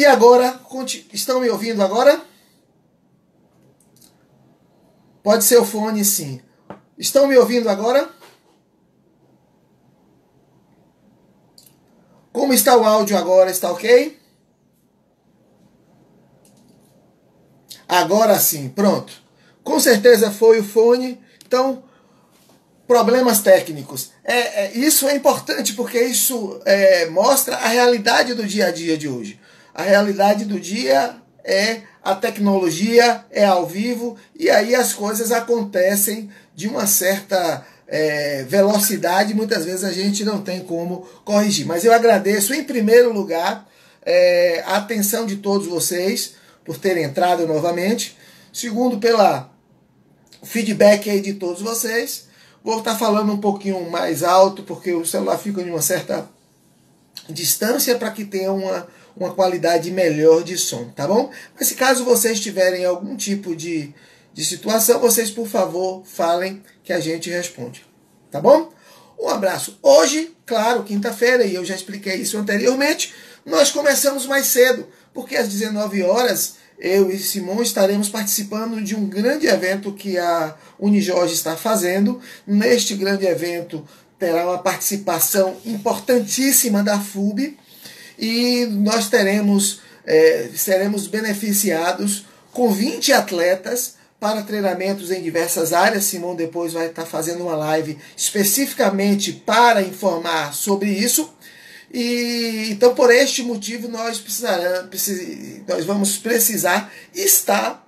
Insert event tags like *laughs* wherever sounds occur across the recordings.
E agora, estão me ouvindo agora? Pode ser o fone, sim. Estão me ouvindo agora? Como está o áudio agora? Está ok? Agora sim, pronto. Com certeza foi o fone. Então, problemas técnicos. É, é isso é importante porque isso é, mostra a realidade do dia a dia de hoje. A realidade do dia é a tecnologia, é ao vivo e aí as coisas acontecem de uma certa é, velocidade, muitas vezes a gente não tem como corrigir. Mas eu agradeço, em primeiro lugar, é, a atenção de todos vocês por terem entrado novamente. Segundo, pela feedback aí de todos vocês. Vou estar falando um pouquinho mais alto, porque o celular fica em uma certa distância para que tenha uma, uma qualidade melhor de som, tá bom? Mas se caso vocês tiverem algum tipo de, de situação, vocês, por favor, falem que a gente responde. Tá bom? Um abraço. Hoje, claro, quinta-feira, e eu já expliquei isso anteriormente, nós começamos mais cedo, porque às 19 horas eu e Simon estaremos participando de um grande evento que a Unijorge está fazendo. Neste grande evento terá uma participação importantíssima da FUB e nós teremos, é, seremos beneficiados com 20 atletas para treinamentos em diversas áreas. Simão depois vai estar fazendo uma live especificamente para informar sobre isso. E então por este motivo nós precisaremos, nós vamos precisar estar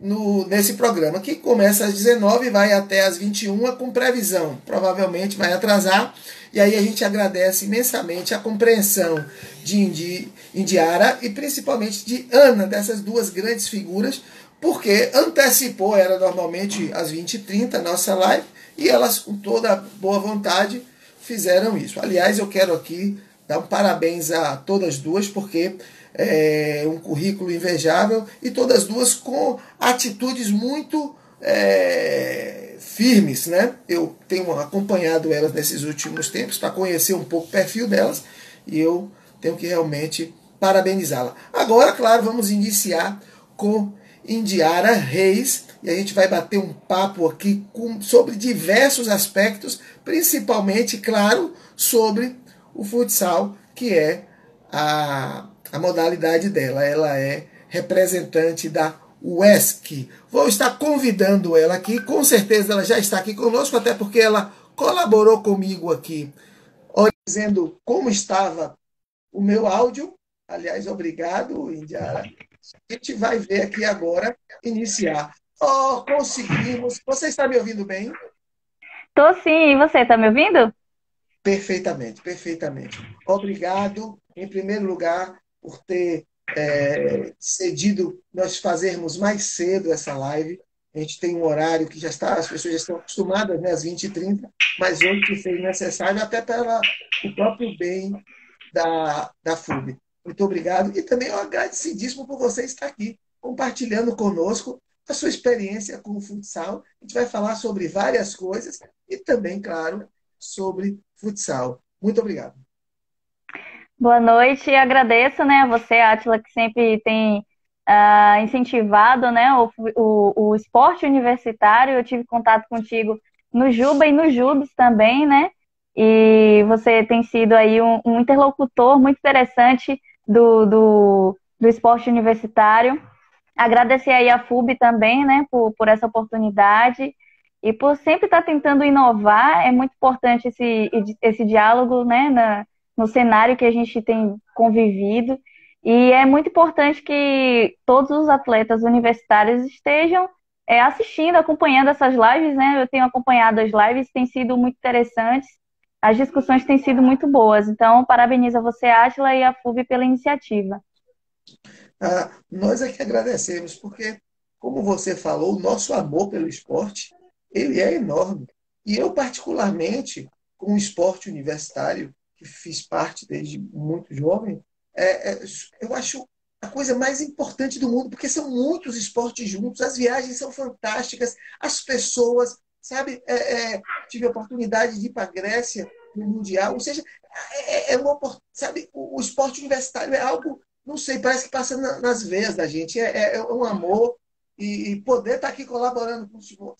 no, nesse programa que começa às 19 e vai até às 21 com previsão. Provavelmente vai atrasar. E aí a gente agradece imensamente a compreensão de Indi, Indiara e principalmente de Ana, dessas duas grandes figuras, porque antecipou, era normalmente às 20h30 a nossa live, e elas, com toda boa vontade, fizeram isso. Aliás, eu quero aqui dar um parabéns a todas duas, porque é um currículo invejável e todas duas com atitudes muito é, firmes. Né? Eu tenho acompanhado elas nesses últimos tempos para conhecer um pouco o perfil delas e eu tenho que realmente parabenizá-la. Agora, claro, vamos iniciar com Indiara Reis e a gente vai bater um papo aqui com, sobre diversos aspectos, principalmente, claro, sobre o futsal, que é a, a modalidade dela. Ela é representante da UESC. Vou estar convidando ela aqui, com certeza ela já está aqui conosco, até porque ela colaborou comigo aqui, dizendo como estava o meu áudio. Aliás, obrigado, Indiara. A gente vai ver aqui agora, iniciar. Oh, conseguimos. Você está me ouvindo bem? Tô sim. E você está me ouvindo? Perfeitamente, perfeitamente. Obrigado, em primeiro lugar, por ter é, cedido nós fazermos mais cedo essa live. A gente tem um horário que já está, as pessoas já estão acostumadas, né, às 20h30, mas hoje que fez necessário, até pelo o próprio bem da, da FUB. Muito obrigado. E também eu agradecidíssimo por você estar aqui, compartilhando conosco a sua experiência com o futsal. A gente vai falar sobre várias coisas e também, claro, sobre futsal. Muito obrigado. Boa noite agradeço né, a você, Atila, que sempre tem uh, incentivado né, o, o, o, esporte universitário. Eu tive contato contigo no Juba e no Jubes também, né? E você tem sido aí um, um interlocutor muito interessante do, do, do, esporte universitário. Agradecer aí a FUB também, né, por, por essa oportunidade e por sempre estar tentando inovar. É muito importante esse, esse diálogo, né, na, no cenário que a gente tem convivido. E é muito importante que todos os atletas universitários estejam é, assistindo, acompanhando essas lives, né? Eu tenho acompanhado as lives, têm sido muito interessantes as discussões têm sido muito boas. Então, parabenizo você, Atila, e a FUB pela iniciativa. Ah, nós é que agradecemos, porque, como você falou, o nosso amor pelo esporte, ele é enorme. E eu, particularmente, com o esporte universitário, que fiz parte desde muito jovem, é, é, eu acho a coisa mais importante do mundo, porque são muitos esportes juntos, as viagens são fantásticas, as pessoas, sabe? É, é, tive a oportunidade de ir para a Grécia no Mundial, ou seja, é, é, é uma, sabe? O, o, esporte universitário é algo não sei, parece que passa nas veias da gente. É, um amor e, poder estar tá aqui colaborando com o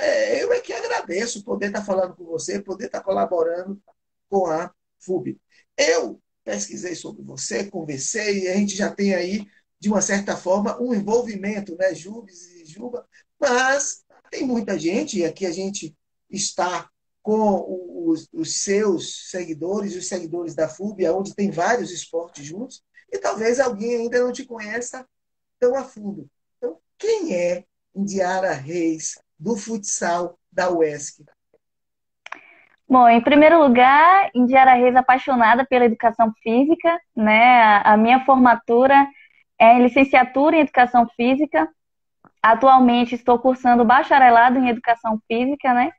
é, eu é que agradeço poder estar tá falando com você, poder estar tá colaborando com a FUB. Eu pesquisei sobre você, conversei, e a gente já tem aí, de uma certa forma, um envolvimento, né, Jubes e Juba, mas tem muita gente, e aqui a gente está com os, os seus seguidores, os seguidores da FUB, onde tem vários esportes juntos, e talvez alguém ainda não te conheça tão a fundo. Então, quem é Indiara Reis, do futsal da UESC? Bom, em primeiro lugar, Indiara Reis apaixonada pela educação física, né? A minha formatura é em licenciatura em educação física. Atualmente estou cursando bacharelado em educação física, né?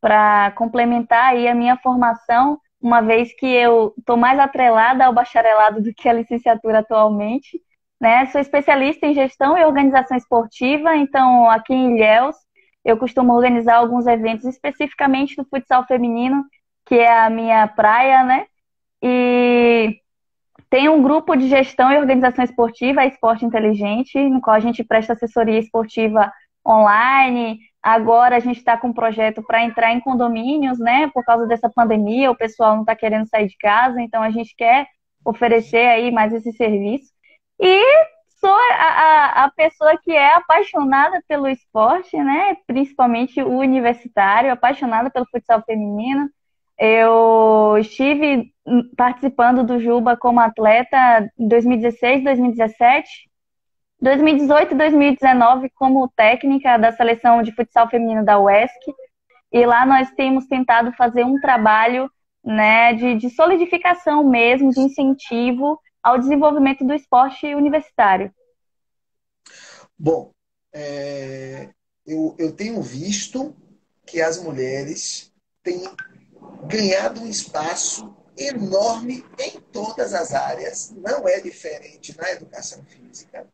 Para complementar aí a minha formação, uma vez que eu estou mais atrelada ao bacharelado do que a licenciatura atualmente, né? Sou especialista em gestão e organização esportiva, então aqui em Ilhéus eu costumo organizar alguns eventos especificamente do futsal feminino, que é a minha praia, né? E tem um grupo de gestão e organização esportiva, Esporte Inteligente, no qual a gente presta assessoria esportiva online. Agora a gente está com um projeto para entrar em condomínios, né? Por causa dessa pandemia, o pessoal não está querendo sair de casa, então a gente quer oferecer aí mais esse serviço. E sou a, a, a, pessoa que é apaixonada pelo esporte, né? Principalmente o universitário, apaixonada pelo futsal feminino. Eu estive participando do Juba como atleta em 2016, 2017, 2018 e 2019 como técnica da seleção de futsal feminino da UESC. E lá nós temos tentado fazer um trabalho né, de, de solidificação mesmo, de incentivo ao desenvolvimento do esporte universitário? Bom, é, eu, eu tenho visto que as mulheres têm ganhado um espaço enorme em todas as áreas, não é diferente na educação física,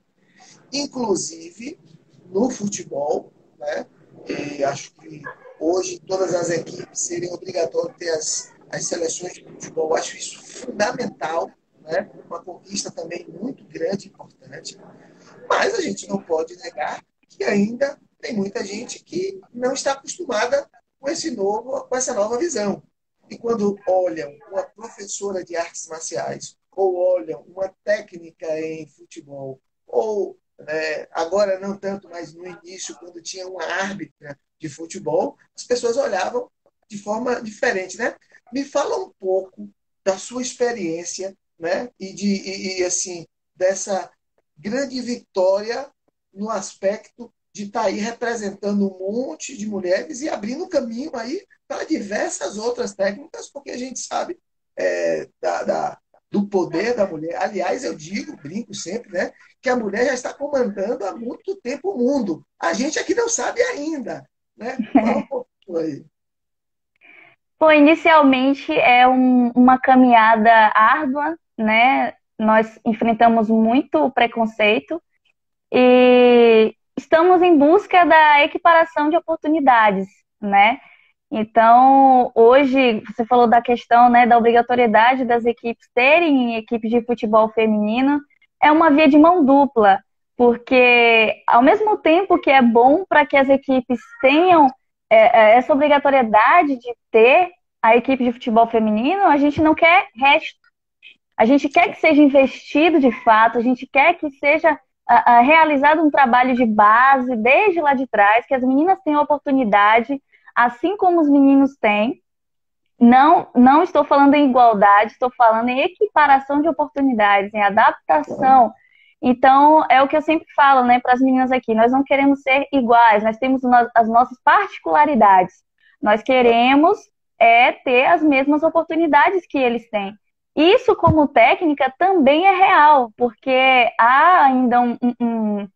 inclusive no futebol, né? E acho que hoje todas as equipes seriam obrigatórias ter as, as seleções de futebol. Acho isso fundamental né? uma conquista também muito grande e importante. Mas a gente não pode negar que ainda tem muita gente que não está acostumada com, esse novo, com essa nova visão. E quando olham uma professora de artes marciais, ou olham uma técnica em futebol, ou né, agora não tanto, mas no início, quando tinha uma árbitra de futebol, as pessoas olhavam de forma diferente. Né? Me fala um pouco da sua experiência né? E de e, e, assim dessa grande vitória no aspecto de estar tá aí representando um monte de mulheres e abrindo caminho aí para diversas outras técnicas, porque a gente sabe é, da, da, do poder da mulher. Aliás, eu digo, brinco sempre, né, que a mulher já está comandando há muito tempo o mundo. A gente aqui não sabe ainda, né? Um pouco aí. Bom, inicialmente é um, uma caminhada árdua, né? Nós enfrentamos muito preconceito e estamos em busca da equiparação de oportunidades, né? Então, hoje, você falou da questão né, da obrigatoriedade das equipes terem equipes de futebol feminino, é uma via de mão dupla, porque ao mesmo tempo que é bom para que as equipes tenham é, é, essa obrigatoriedade de ter a equipe de futebol feminino, a gente não quer a gente quer que seja investido de fato, a gente quer que seja uh, uh, realizado um trabalho de base desde lá de trás, que as meninas tenham oportunidade, assim como os meninos têm. Não, não estou falando em igualdade, estou falando em equiparação de oportunidades, em adaptação. Então, é o que eu sempre falo né, para as meninas aqui: nós não queremos ser iguais, nós temos as nossas particularidades. Nós queremos é ter as mesmas oportunidades que eles têm. Isso, como técnica, também é real, porque há ainda um, um,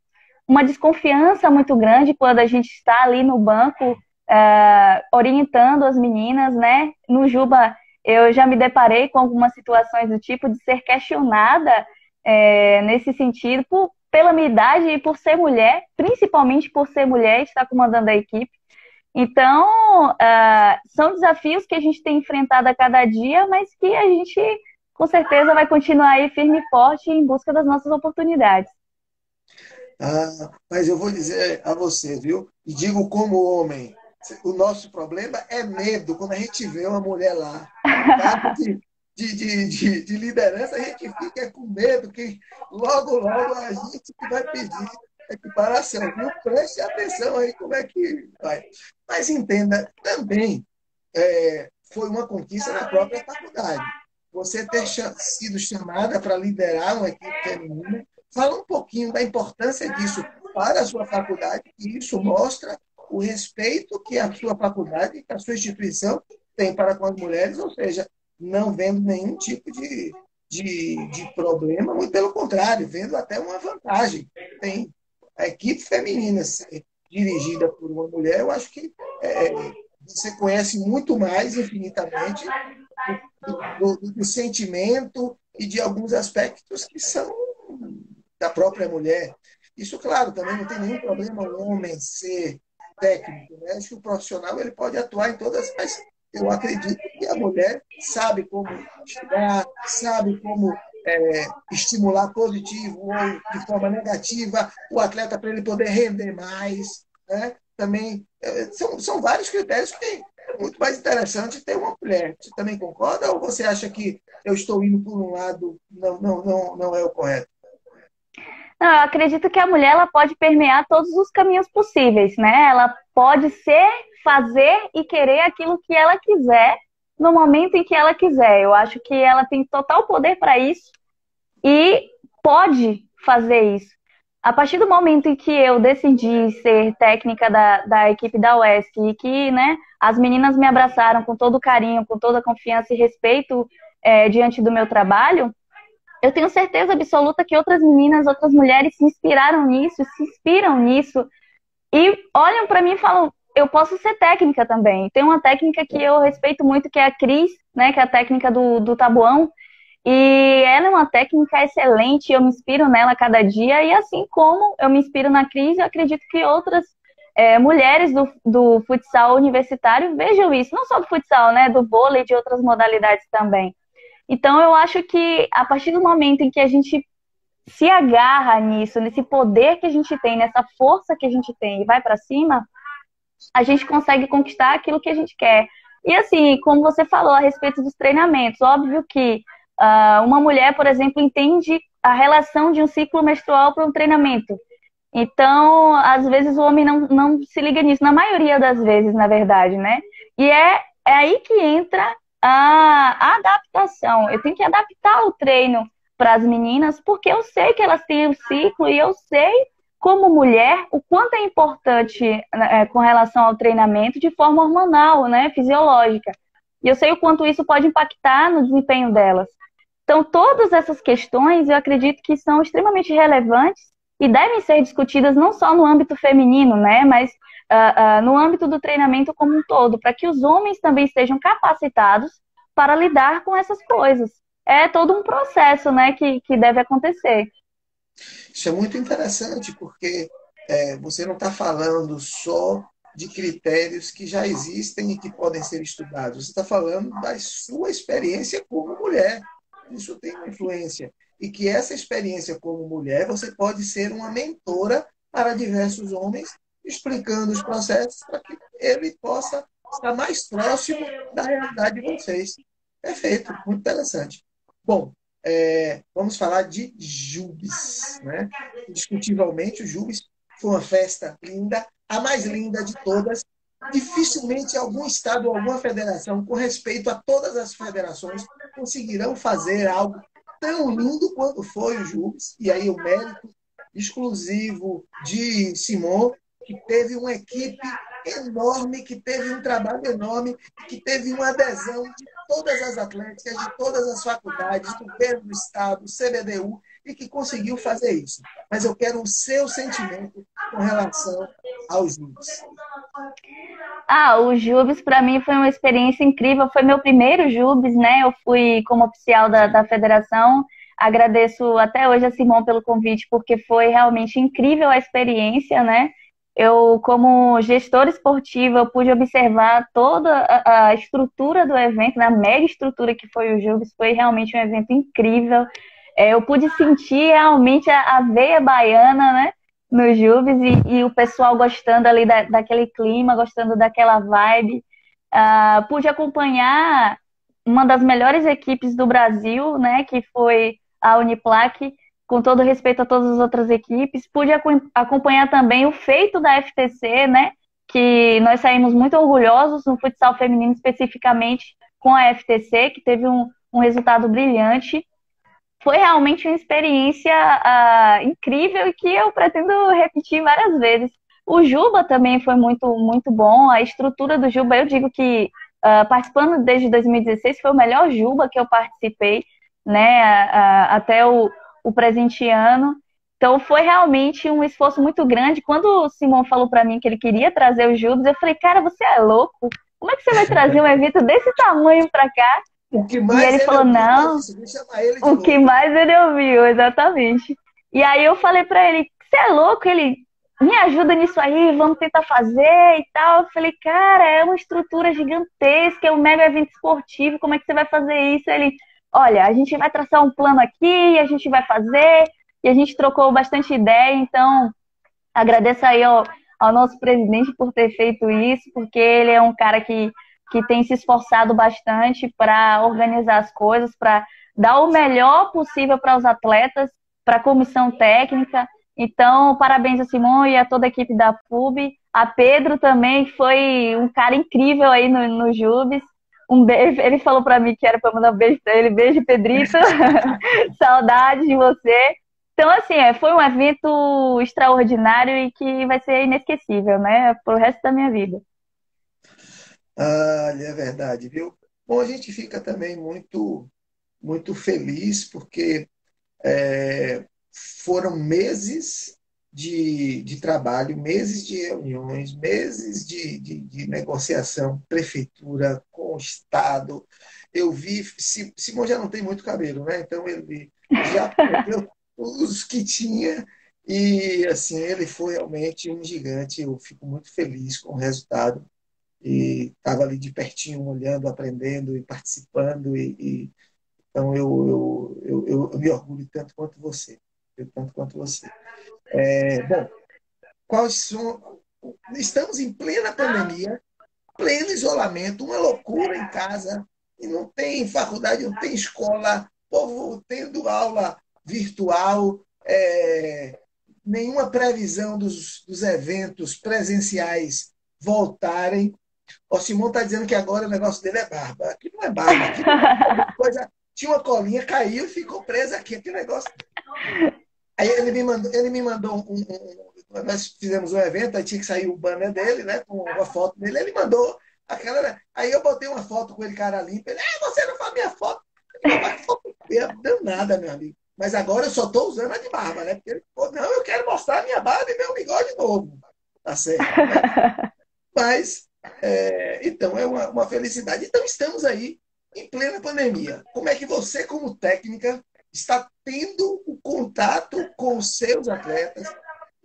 uma desconfiança muito grande quando a gente está ali no banco é, orientando as meninas, né? No Juba, eu já me deparei com algumas situações do tipo de ser questionada é, nesse sentido por, pela minha idade e por ser mulher, principalmente por ser mulher e estar comandando a equipe. Então, uh, são desafios que a gente tem enfrentado a cada dia, mas que a gente com certeza vai continuar aí firme e forte em busca das nossas oportunidades. Ah, mas eu vou dizer a você, viu? E digo como homem, o nosso problema é medo quando a gente vê uma mulher lá. Tá? De, de, de, de, liderança, a gente fica com medo que logo, logo a gente vai pedir equiparação. Viu? Preste atenção aí como é que vai. Mas entenda, também é, foi uma conquista da própria faculdade. Você ter sido chamada para liderar uma equipe feminina, fala um pouquinho da importância disso para a sua faculdade, e isso mostra o respeito que a sua faculdade, que a sua instituição tem para com as mulheres, ou seja, não vendo nenhum tipo de, de, de problema, muito pelo contrário, vendo até uma vantagem. Tem a equipe feminina dirigida por uma mulher, eu acho que é, você conhece muito mais, infinitamente, do, do, do, sentimento e de alguns aspectos que são da própria mulher. Isso, claro, também não tem nenhum problema o homem ser técnico. Né? Acho que o profissional ele pode atuar em todas, mas eu acredito que a mulher sabe como estudar, sabe como é, estimular positivo ou de forma negativa o atleta para ele poder render mais. Né? Também é, são, são vários critérios que é muito mais interessante ter uma mulher. Você também concorda ou você acha que eu estou indo por um lado não, não, não, não é o correto? Não, eu acredito que a mulher ela pode permear todos os caminhos possíveis, né? Ela pode ser, fazer e querer aquilo que ela quiser no momento em que ela quiser. Eu acho que ela tem total poder para isso e pode fazer isso. A partir do momento em que eu decidi ser técnica da, da equipe da UESC e que né, as meninas me abraçaram com todo carinho, com toda confiança e respeito é, diante do meu trabalho, eu tenho certeza absoluta que outras meninas, outras mulheres se inspiraram nisso, se inspiram nisso e olham para mim e falam: eu posso ser técnica também. Tem uma técnica que eu respeito muito, que é a Cris, né, que é a técnica do, do tabuão. E ela é uma técnica excelente, eu me inspiro nela cada dia, e assim como eu me inspiro na Cris, eu acredito que outras é, mulheres do, do futsal universitário vejam isso, não só do futsal, né, do vôlei e de outras modalidades também. Então, eu acho que a partir do momento em que a gente se agarra nisso, nesse poder que a gente tem, nessa força que a gente tem e vai para cima, a gente consegue conquistar aquilo que a gente quer. E assim, como você falou a respeito dos treinamentos, óbvio que uh, uma mulher, por exemplo, entende a relação de um ciclo menstrual para um treinamento. Então, às vezes o homem não, não se liga nisso, na maioria das vezes, na verdade, né? E é, é aí que entra a adaptação. Eu tenho que adaptar o treino para as meninas, porque eu sei que elas têm o ciclo e eu sei, como mulher, o quanto é importante é, com relação ao treinamento de forma hormonal, né, fisiológica. E eu sei o quanto isso pode impactar no desempenho delas. Então, todas essas questões eu acredito que são extremamente relevantes e devem ser discutidas não só no âmbito feminino, né, mas uh, uh, no âmbito do treinamento como um todo, para que os homens também estejam capacitados para lidar com essas coisas. É todo um processo né, que, que deve acontecer. Isso é muito interessante, porque é, você não está falando só de critérios que já existem e que podem ser estudados. Você está falando da sua experiência como mulher. Isso tem uma influência. E que essa experiência como mulher, você pode ser uma mentora para diversos homens explicando os processos para que ele possa estar mais próximo da realidade de vocês. Perfeito, muito interessante. Bom, é, vamos falar de Jubes. Né? Indiscutivelmente, o Jubes foi uma festa linda, a mais linda de todas. Dificilmente algum estado ou alguma federação, com respeito a todas as federações, conseguirão fazer algo tão lindo quanto foi o Jubes. E aí o mérito exclusivo de Simon que teve uma equipe enorme, que teve um trabalho enorme, que teve uma adesão de todas as atléticas, de todas as faculdades, do governo do Estado, do CBDU, e que conseguiu fazer isso. Mas eu quero o seu sentimento com relação aos Jubes. Ah, o Jubes para mim foi uma experiência incrível. Foi meu primeiro Jubes, né? Eu fui como oficial da, da federação. Agradeço até hoje a Simão pelo convite, porque foi realmente incrível a experiência, né? Eu, como gestora esportiva, eu pude observar toda a, a estrutura do evento, na né, mega estrutura que foi o Jubes, foi realmente um evento incrível. É, eu pude sentir realmente a, a veia baiana, né, no Jubes e, e, o pessoal gostando ali da, daquele clima, gostando daquela vibe. Uh, pude acompanhar uma das melhores equipes do Brasil, né, que foi a Uniplac, com todo respeito a todas as outras equipes. Pude acompanhar também o feito da FTC, né? Que nós saímos muito orgulhosos no futsal feminino, especificamente com a FTC, que teve um, um resultado brilhante. Foi realmente uma experiência uh, incrível e que eu pretendo repetir várias vezes. O Juba também foi muito, muito bom. A estrutura do Juba, eu digo que uh, participando desde 2016 foi o melhor Juba que eu participei, né? Uh, até o, o presente ano. Então foi realmente um esforço muito grande. Quando o Simon falou para mim que ele queria trazer os Jubes, eu falei, cara, você é louco? Como é que você vai trazer um evento desse tamanho para cá? O que mais e ele, falou, não. Ele o que mais ele ouviu, exatamente. E aí eu falei para ele, você é louco? Ele, me ajuda nisso aí, vamos tentar fazer e tal. Eu falei, cara, é uma estrutura gigantesca, é um mega evento esportivo, como é que você vai fazer isso? Ele, olha, a gente vai traçar um plano aqui, a gente vai fazer, e a gente trocou bastante ideia, então agradeço aí ao, ao nosso presidente por ter feito isso, porque ele é um cara que, que tem se esforçado bastante para organizar as coisas, para dar o melhor possível para os atletas, para a comissão técnica. Então, parabéns a Simão e a toda a equipe da FUB. A Pedro também foi um cara incrível aí no, no Jubes um beijo. Ele falou para mim que era para mandar um beijo para ele. Beijo, Pedrito. *laughs* Saudade de você. Então, assim, é, foi um evento extraordinário e que vai ser inesquecível, né? Pro resto da minha vida. Ah, é verdade, viu? Bom, a gente fica também muito, muito feliz porque é, foram meses de, de trabalho, meses de reuniões, meses de, de, de negociação, prefeitura com o Estado. Eu vi, Simão já não tem muito cabelo, né? Então ele já *laughs* perdeu os que tinha e assim ele foi realmente um gigante. Eu fico muito feliz com o resultado e estava ali de pertinho olhando, aprendendo e participando e, e então eu, eu, eu, eu, me orgulho tanto quanto você, tanto quanto você. É, bom, quais são. Estamos em plena pandemia, pleno isolamento, uma loucura em casa, e não tem faculdade, não tem escola, povo tendo aula virtual, é, nenhuma previsão dos, dos eventos presenciais voltarem. O Simão está dizendo que agora o negócio dele é barba. Aqui não é barba, aqui é *laughs* coisa. Tinha uma colinha, caiu e ficou presa aqui. Aquele negócio. Aí ele me mandou, ele me mandou um, um, Nós fizemos um evento, aí tinha que sair o banner dele, né? Com a foto dele. Ele mandou aquela. Aí eu botei uma foto com ele, cara limpa. Ele, ah, você não faz minha foto. Não deu nada, meu amigo. Mas agora eu só estou usando a de barba, né? Porque ele falou, não, eu quero mostrar a minha barba e meu bigode novo. Tá certo. Né? *laughs* Mas, é, então, é uma, uma felicidade. Então, estamos aí em plena pandemia. Como é que você, como técnica, está tendo o contato com os seus atletas,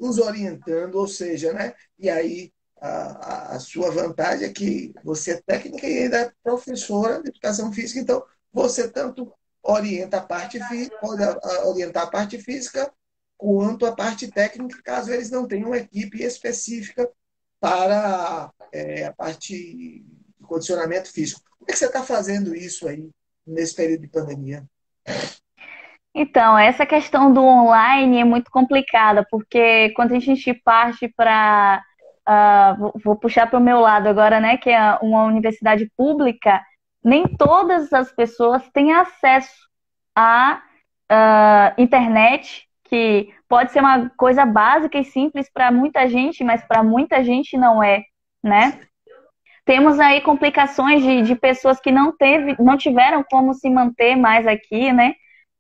os orientando, ou seja, né? E aí a, a, sua vantagem é que você é técnica e ainda é professora de educação física, então você tanto orienta a parte física, pode orientar a parte física, quanto a parte técnica, caso eles não tenham uma equipe específica para é, a parte de condicionamento físico. Como é que você está fazendo isso aí nesse período de pandemia? Então, essa questão do online é muito complicada, porque quando a gente parte para. Uh, ah, vou, puxar para o meu lado agora, né? Que é uma universidade pública, nem todas as pessoas têm acesso à uh, internet, que pode ser uma coisa básica e simples para muita gente, mas para muita gente não é, né? Temos aí complicações de, de pessoas que não, teve, não tiveram como se manter mais aqui, né?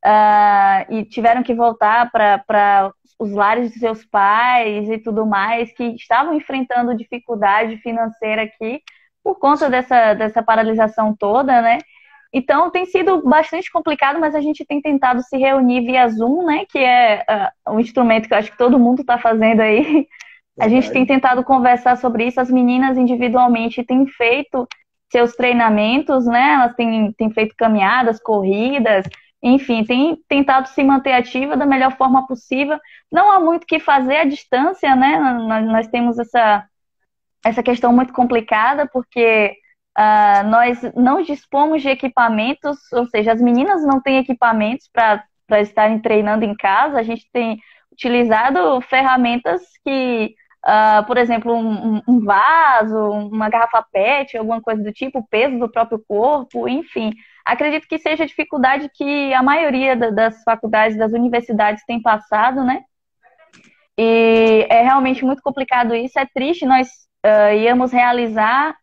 Uh, e tiveram que voltar para os lares de seus pais e tudo mais, que estavam enfrentando dificuldade financeira aqui por conta dessa, dessa paralisação toda, né? Então tem sido bastante complicado, mas a gente tem tentado se reunir via Zoom, né? Que é uh, um instrumento que eu acho que todo mundo está fazendo aí A gente tem tentado conversar sobre isso. As meninas individualmente têm feito seus treinamentos, né? Elas têm, têm feito caminhadas, corridas, enfim, têm tentado se manter ativa da melhor forma possível. Não há muito que fazer à distância, né? Nós, nós temos essa, essa questão muito complicada, porque uh, nós não dispomos de equipamentos, ou seja, as meninas não têm equipamentos para estarem treinando em casa. A gente tem utilizado ferramentas que Uh, por exemplo, um, um, vaso, uma garrafa PET, alguma coisa do tipo, peso do próprio corpo, enfim. Acredito que seja a dificuldade que a maioria das faculdades, das universidades tem passado, né? E é realmente muito complicado isso. É triste, nós uh, íamos realizar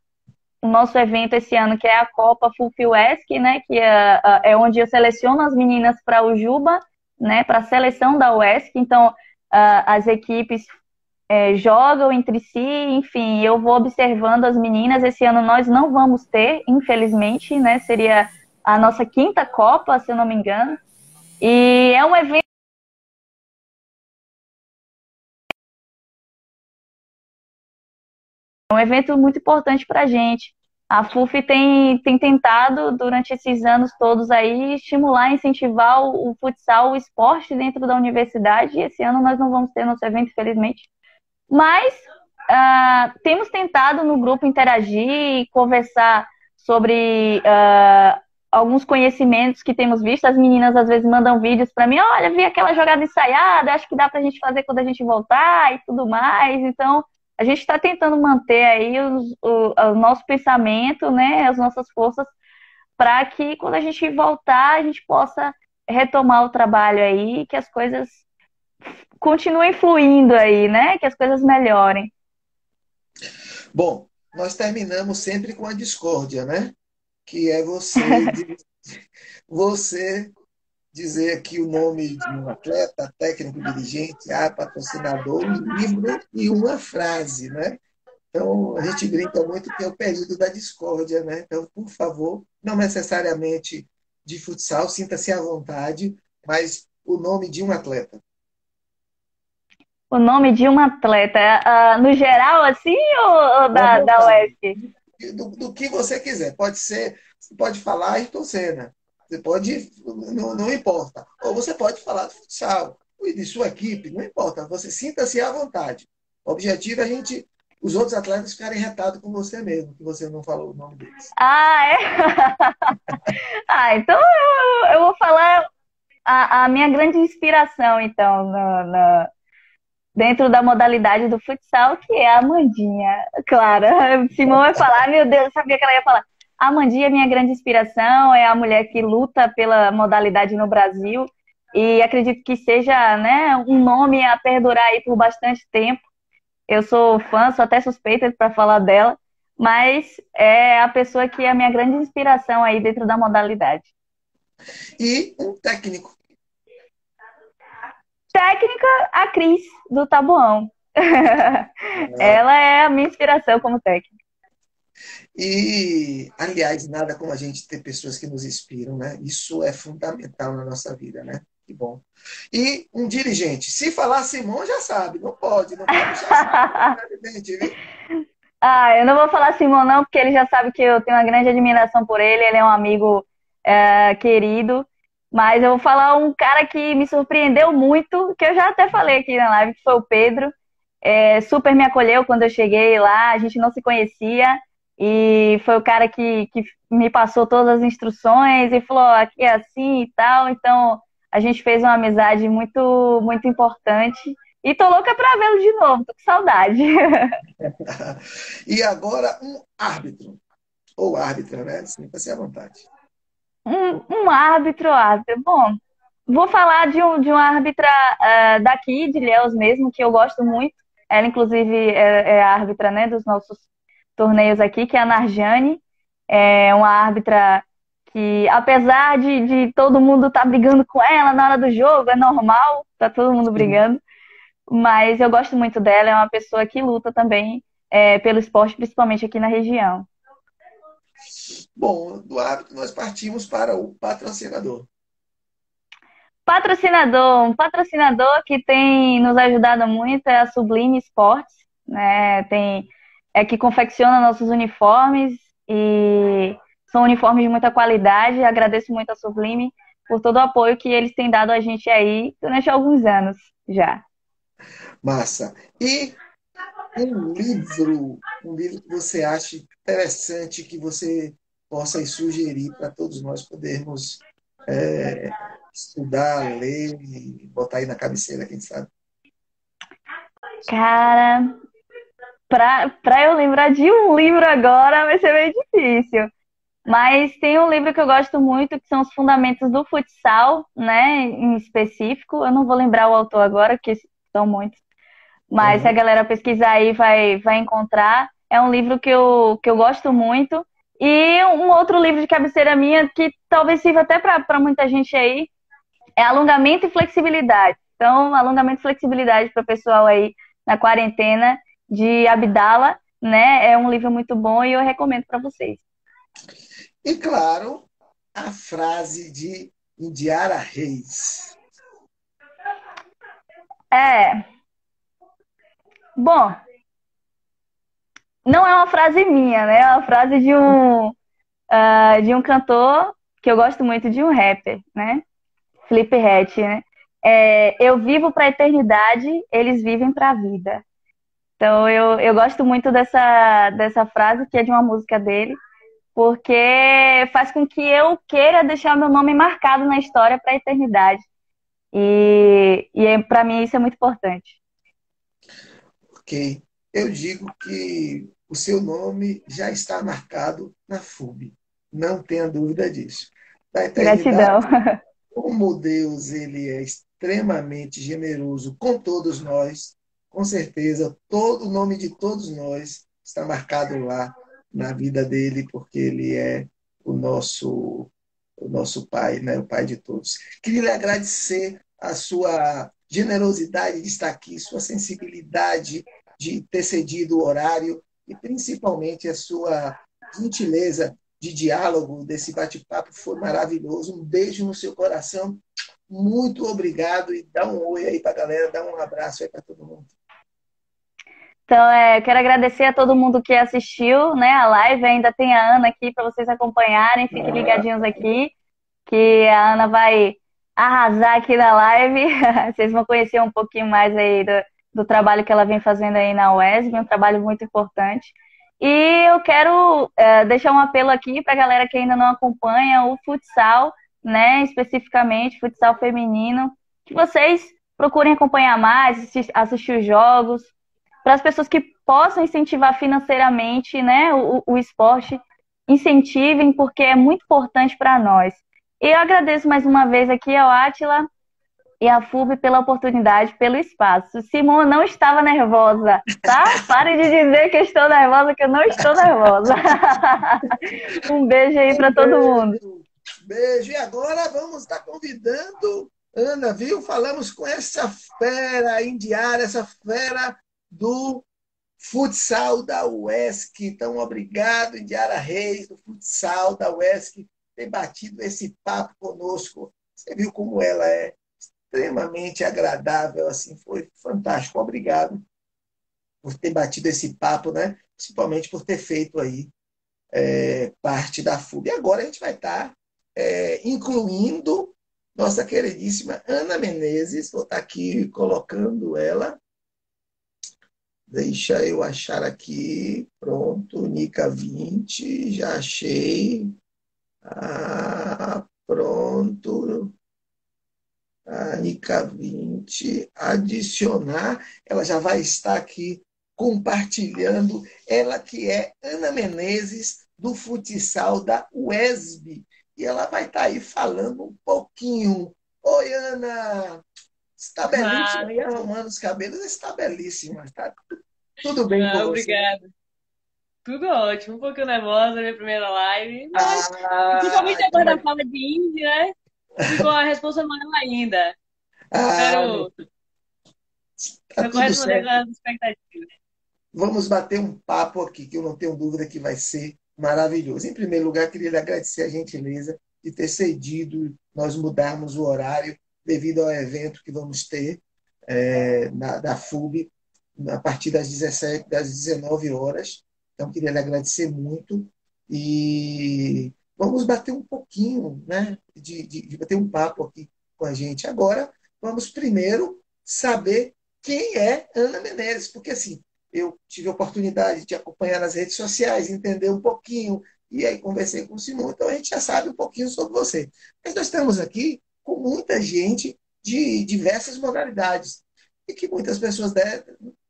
o nosso evento esse ano, que é a Copa Fulfiesc, né? Que é, é onde eu seleciono as meninas para o Juba, né? Para a seleção da UESC. Então, Uh, as equipes é, jogam entre si, enfim, eu vou observando as meninas. Esse ano nós não vamos ter, infelizmente, né? Seria a nossa quinta Copa, se eu não me engano. E é um evento. É um evento muito importante para a gente. A FUF tem, tem tentado, durante esses anos todos aí, estimular, incentivar o, o futsal, o esporte dentro da universidade. E esse ano nós não vamos ter nosso evento, infelizmente. Mas uh, temos tentado no grupo interagir e conversar sobre uh, alguns conhecimentos que temos visto. As meninas às vezes mandam vídeos para mim: olha, vi aquela jogada ensaiada, acho que dá para a gente fazer quando a gente voltar e tudo mais. Então, a gente está tentando manter aí os, o, o, nosso pensamento, né, as nossas forças, para que quando a gente voltar, a gente possa retomar o trabalho aí, que as coisas continuem fluindo aí, né? Que as coisas melhorem. Bom, nós terminamos sempre com a discórdia, né? Que é você, você dizer aqui o nome de um atleta, técnico, dirigente, a patrocinador, um livro e uma frase, né? Então, a gente brinca muito que é o período da discórdia, né? Então, por favor, não necessariamente de futsal, sinta-se à vontade, mas o nome de um atleta o nome de um atleta? Uh, no geral, assim, ou, ou da, da UESC? Do, do, que você quiser. Pode ser, você pode falar Ayrton Senna. Você pode, não, não importa. Ou você pode falar do futsal, e de sua equipe, não importa. Você sinta-se à vontade. O objetivo é a gente, os outros atletas ficarem retados com você mesmo, que você não falou o nome deles. Ah, é? *laughs* ah, então eu, eu vou falar a, a minha grande inspiração, então, no, no dentro da modalidade do futsal, que é a Amandinha. Clara, *laughs* Simão vai falar, meu Deus, eu sabia que ela ia falar. A Amandinha é minha grande inspiração, é a mulher que luta pela modalidade no Brasil e acredito que seja né, um nome a perdurar aí por bastante tempo. Eu sou fã, sou até suspeita para falar dela, mas é a pessoa que é a minha grande inspiração aí dentro da modalidade. E um técnico técnica, a Cris, do Tabuão. *laughs* Ela é a minha inspiração como técnica. E, aliás, nada como a gente ter pessoas que nos inspiram, né? Isso é fundamental na nossa vida, né? Que bom. E um dirigente, se falar Simão, já sabe, não pode, não pode deixar evidente, *laughs* Ah, eu não vou falar Simão, não, porque ele já sabe que eu tenho uma grande admiração por ele, ele é um amigo é, querido. Mas eu vou falar um cara que me surpreendeu muito, que eu já até falei aqui na live, que foi o Pedro. É, super me acolheu quando eu cheguei lá, a gente não se conhecia. E foi o cara que, que me passou todas as instruções e falou, aqui é assim e tal. Então, a gente fez uma amizade muito, muito importante. E tô louca pra vê-lo de novo, tô com saudade. *laughs* e agora, um árbitro. Ou árbitra, né? Sinta-se à vontade um, um árbitro, árbitro. Bom, vou falar de, um, de uma árbitra uh, daqui, de Ilhéus mesmo, que eu gosto muito. Ela, inclusive, é, é árbitra né, dos nossos torneios aqui, que é a Narjane. É uma árbitra que, apesar de, de todo mundo estar tá brigando com ela na hora do jogo, é normal, tá todo mundo brigando. Mas eu gosto muito dela, é uma pessoa que luta também é, pelo esporte, principalmente aqui na região. Bom, do hábito nós partimos para o patrocinador. Patrocinador, um patrocinador que tem nos ajudado muito é a Sublime Esportes. né? Tem é que confecciona nossos uniformes e são uniformes de muita qualidade. Agradeço muito a Sublime por todo o apoio que eles têm dado a gente aí durante alguns anos já. Massa. E um livro, um livro que você acha interessante que você possa sugerir para todos nós podermos é, estudar, ler e botar aí na cabeceira, quem sabe? Cara, para eu lembrar de um livro agora vai ser meio difícil. Mas tem um livro que eu gosto muito, que são os Fundamentos do Futsal, né, em específico. Eu não vou lembrar o autor agora, porque são muitos. Mas uhum. se a galera pesquisar aí vai, vai encontrar. É um livro que eu, que eu gosto muito. E um outro livro de cabeceira minha, que talvez sirva até para muita gente aí, é Alongamento e Flexibilidade. Então, alongamento e flexibilidade para o pessoal aí na quarentena de Abdala, né? É um livro muito bom e eu recomendo para vocês. E claro, a frase de Indiara Reis. É. Bom, não é uma frase minha, né? É uma frase de um uh, de um cantor que eu gosto muito de um rapper, né? Flip Hatch, né? É, eu vivo para a eternidade, eles vivem para a vida. Então eu, eu gosto muito dessa, dessa frase que é de uma música dele, porque faz com que eu queira deixar meu nome marcado na história para a eternidade. E, e para mim isso é muito importante. Ok. Eu digo que o seu nome já está marcado na FUB. Não tenha dúvida disso. Gratidão. Como Deus ele é extremamente generoso com todos nós, com certeza, todo o nome de todos nós está marcado lá na vida dele, porque ele é o nosso o nosso pai, né, o pai de todos. Queria lhe agradecer a sua generosidade de estar aqui, sua sensibilidade de ter cedido o horário e principalmente a sua gentileza de diálogo desse bate-papo foi maravilhoso. Um beijo no seu coração. Muito obrigado e dá um oi aí para a galera, dá um abraço aí para todo mundo. Então, é, quero agradecer a todo mundo que assistiu né, a live. Ainda tem a Ana aqui para vocês acompanharem. Fiquem ligadinhos aqui, que a Ana vai arrasar aqui na live. *laughs* vocês vão conhecer um pouquinho mais aí do, do trabalho que ela vem fazendo aí na UESB, um trabalho muito importante. E eu quero é, deixar um apelo aqui para a galera que ainda não acompanha o futsal, né, especificamente futsal feminino, que vocês procurem acompanhar mais, assistir, assistir os jogos, para as pessoas que possam incentivar financeiramente né, o, o esporte, incentivem, porque é muito importante para nós. E eu agradeço mais uma vez aqui ao Atila e à FUB pela oportunidade, pelo espaço. Simon não estava nervosa, tá? *laughs* Pare de dizer que estou nervosa, que eu não estou nervosa. *laughs* um beijo aí para todo mundo. Beijo. E agora vamos estar convidando Ana, viu? Falamos com essa fera indiana, essa fera do futsal da UESC. Então, obrigado, Indiara Reis, do futsal da UESC, ter batido esse papo conosco. Você viu como ela é extremamente agradável, assim, foi fantástico. Obrigado por ter batido esse papo, né? Principalmente por ter feito aí é, parte da FUB. E agora a gente vai estar é, incluindo nossa queridíssima Ana Menezes, vou estar aqui colocando ela Deixa eu achar aqui. Pronto, Nica 20, já achei. Ah, pronto. A Nica 20, adicionar. Ela já vai estar aqui compartilhando. Ela que é Ana Menezes, do futsal da UESB. E ela vai estar aí falando um pouquinho. Oi, Ana! Está belíssima aí, arrumando os cabelos, está belíssima. Está tudo bem ah, com Obrigada. Tudo ótimo, um pouquinho nervosa, minha primeira live. Mas, ah, principalmente agora da fala de Indy, né? Ficou a resposta maior ainda. Ah, Espero tá corresponder às expectativas. Vamos bater um papo aqui, que eu não tenho dúvida que vai ser maravilhoso. Em primeiro lugar, queria lhe agradecer a gentileza de ter cedido nós mudarmos o horário devido ao evento que vamos ter é, na, da FUB. a partir das 17, das 19 horas. Então, queria lhe agradecer muito e vamos bater um pouquinho, né, de, de, de bater um papo aqui com a gente. Agora, vamos primeiro saber quem é Ana Menezes, porque assim, eu tive a oportunidade de acompanhar nas redes sociais, entender um pouquinho, e aí conversei com o Simão, então a gente já sabe um pouquinho sobre você. Mas nós estamos aqui com muita gente de diversas modalidades, e que muitas pessoas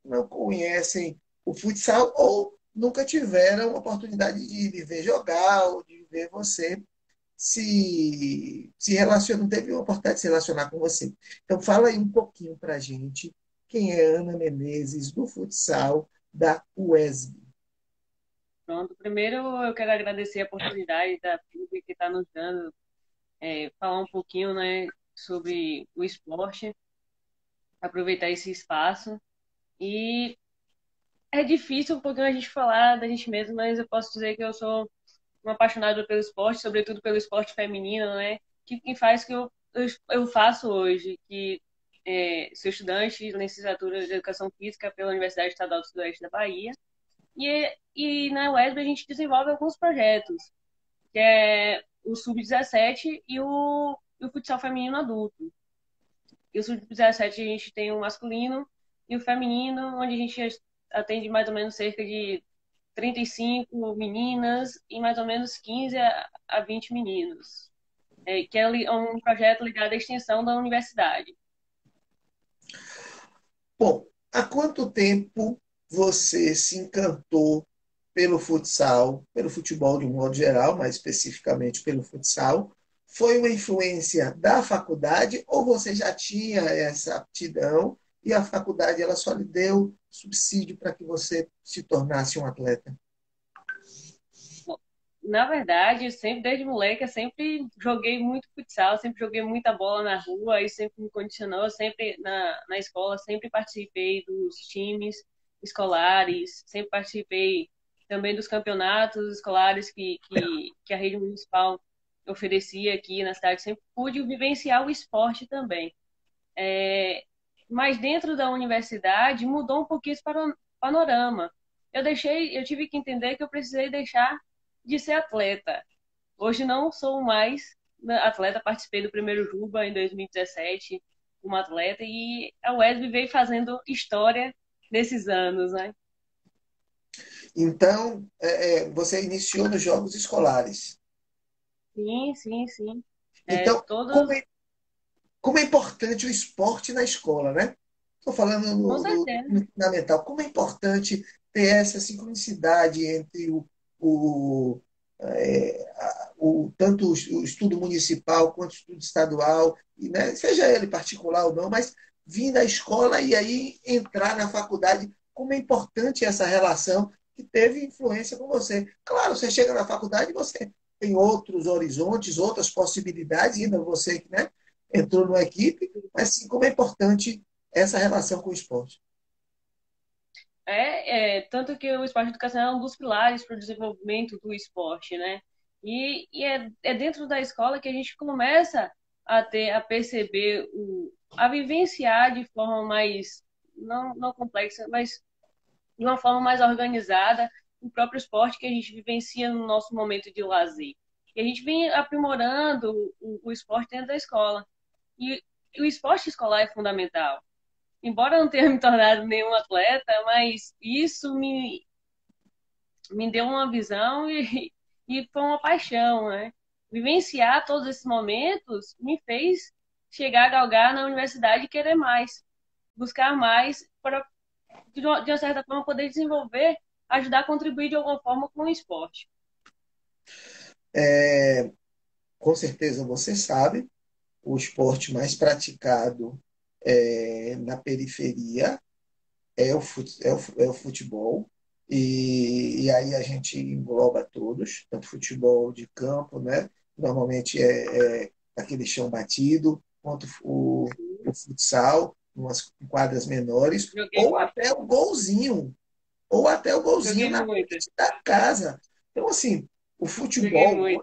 não conhecem o futsal ou nunca tiveram a oportunidade de ver jogar ou de ver você se, se relaciona, não teve oportunidade de se relacionar com você. Então, fala aí um pouquinho para a gente quem é Ana Menezes, do futsal da UESB. Pronto, primeiro eu quero agradecer a oportunidade da PUB que está nos dando, é, falar um pouquinho né, sobre o esporte, aproveitar esse espaço. E é difícil um pouquinho a gente falar da gente mesmo, mas eu posso dizer que eu sou um apaixonado pelo esporte, sobretudo pelo esporte feminino, né? Que, que faz que eu, eu, eu faço hoje, que é, sou estudante de licenciatura de Educação Física pela Universidade Estadual do Sudoeste da Bahia. E, e na UESB a gente desenvolve alguns projetos, que é o Sub-17 e o, o futsal feminino adulto. E o Sub-17 a gente tem o masculino e o feminino, onde a gente atende mais ou menos cerca de 35 meninas e mais ou menos 15 a 20 meninos, é, que é um projeto ligado à extensão da universidade. Bom, há quanto tempo você se encantou pelo futsal, pelo futebol de um modo geral, mais especificamente pelo futsal? Foi uma influência da faculdade ou você já tinha essa aptidão e a faculdade ela só lhe deu subsídio para que você se tornasse um atleta? Na verdade, sempre desde moleque, eu sempre joguei muito futsal, sempre joguei muita bola na rua, isso sempre me condicionou, sempre na, na escola, sempre participei dos times escolares, sempre participei também dos campeonatos escolares que, que, que a rede municipal oferecia aqui na cidade, sempre pude vivenciar o esporte também. É, mas dentro da universidade mudou um pouquinho esse panorama. Eu deixei, eu tive que entender que eu precisei deixar de ser atleta. Hoje não sou mais atleta, participei do primeiro Juba em 2017 como atleta e a UESB veio fazendo história nesses anos, né? Então, é, é você iniciou nos Jogos Escolares. Sim, sim, sim. É, então, é, todo... como, é, como é importante o esporte na escola, né? Estou falando no, no, no, fundamental. Como é importante ter essa sincronicidade entre o, o, é, o tanto o estudo municipal quanto o estudo estadual, e, né, seja ele particular ou não, mas vir da escola e aí entrar na faculdade. Como é importante essa relação que teve influência com você. Claro, você chega na faculdade e você tem outros horizontes, outras possibilidades, ainda você né, entrou numa equipe, mas sim como é importante essa relação com o esporte. É, é tanto que o esporte educacional é um dos pilares para o desenvolvimento do esporte, né? E, e é, é dentro da escola que a gente começa a ter, a perceber, o, a vivenciar de forma mais, não, não complexa, mas de uma forma mais organizada o próprio esporte que a gente vivencia no nosso momento de lazer. E a gente vem aprimorando o, o esporte dentro da escola. E, o esporte escolar é fundamental embora eu não tenha *laughs* me tornado nenhum atleta, mas isso me, me deu uma visão e, e foi uma paixão, né? Vivenciar todos esses momentos me fez chegar a galgar na universidade e querer mais, buscar mais para, de uma certa forma, poder desenvolver, ajudar a contribuir de alguma forma com o esporte. É, com certeza você sabe, o esporte mais praticado é, na periferia é o, é o, é o futebol, e, e, aí a gente engloba todos, tanto futebol de campo, né? normalmente é, é aquele chão batido, quanto o, o futsal, umas quadras menores, Joguei ou muito. até o golzinho, ou até o golzinho na da casa. Então, assim, o futebol,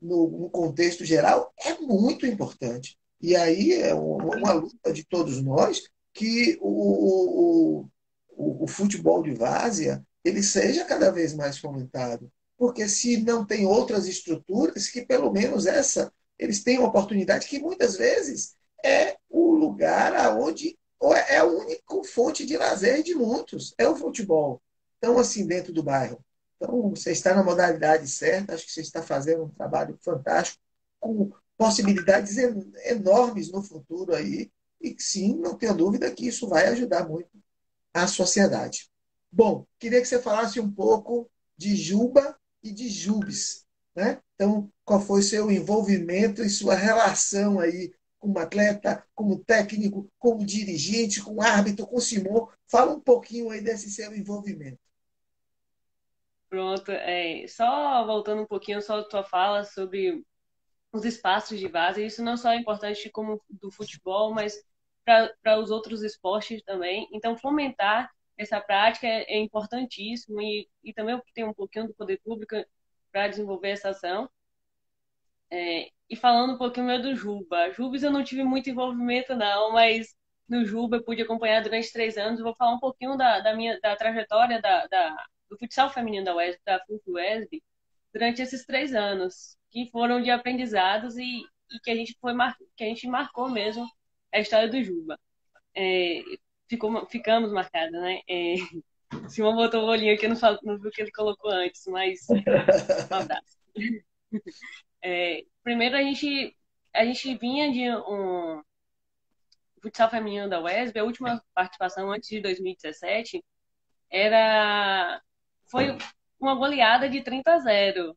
no, no, contexto geral, é muito importante. E aí é uma luta de todos nós que o, o, o, futebol de várzea ele seja cada vez mais fomentado. Porque se não tem outras estruturas, que pelo menos essa eles têm uma oportunidade que muitas vezes é o lugar aonde é a única fonte de lazer de muitos, é o futebol. Então, assim, dentro do bairro. Então, você está na modalidade certa, acho que você está fazendo um trabalho fantástico, com possibilidades enormes no futuro aí, e sim, não tenho dúvida que isso vai ajudar muito a sociedade. Bom, queria que você falasse um pouco de Juba e de Jubes. Né? Então, qual foi seu envolvimento e sua relação aí como atleta, como técnico, como dirigente, com árbitro, com Simão? Fala um pouquinho aí desse seu envolvimento. Pronto, é, só voltando um pouquinho só a tua fala sobre os espaços de base, isso não só é importante como do futebol, mas para os outros esportes também. Então, fomentar essa prática é, é importantíssimo e, e também tem um pouquinho do poder público para desenvolver essa ação. É, e falando um pouquinho meu do Juba. Jubes eu não tive muito envolvimento não, mas no Juba eu pude acompanhar durante três anos. Vou falar um pouquinho da, da minha da trajetória da, da do futsal feminino da UESB, da FUF durante esses três anos, que foram de aprendizados e, e que a gente foi mar, que a gente marcou mesmo a história do Juba. É, ficou, ficamos marcadas, né? É, *laughs* Simão botou o olhinho aqui, não, não viu o que ele colocou antes, mas um abraço. *laughs* É, primeiro a gente, a gente vinha de um futsal feminino da UESB, a última participação antes de 2017 era foi uma goleada de 30 a 0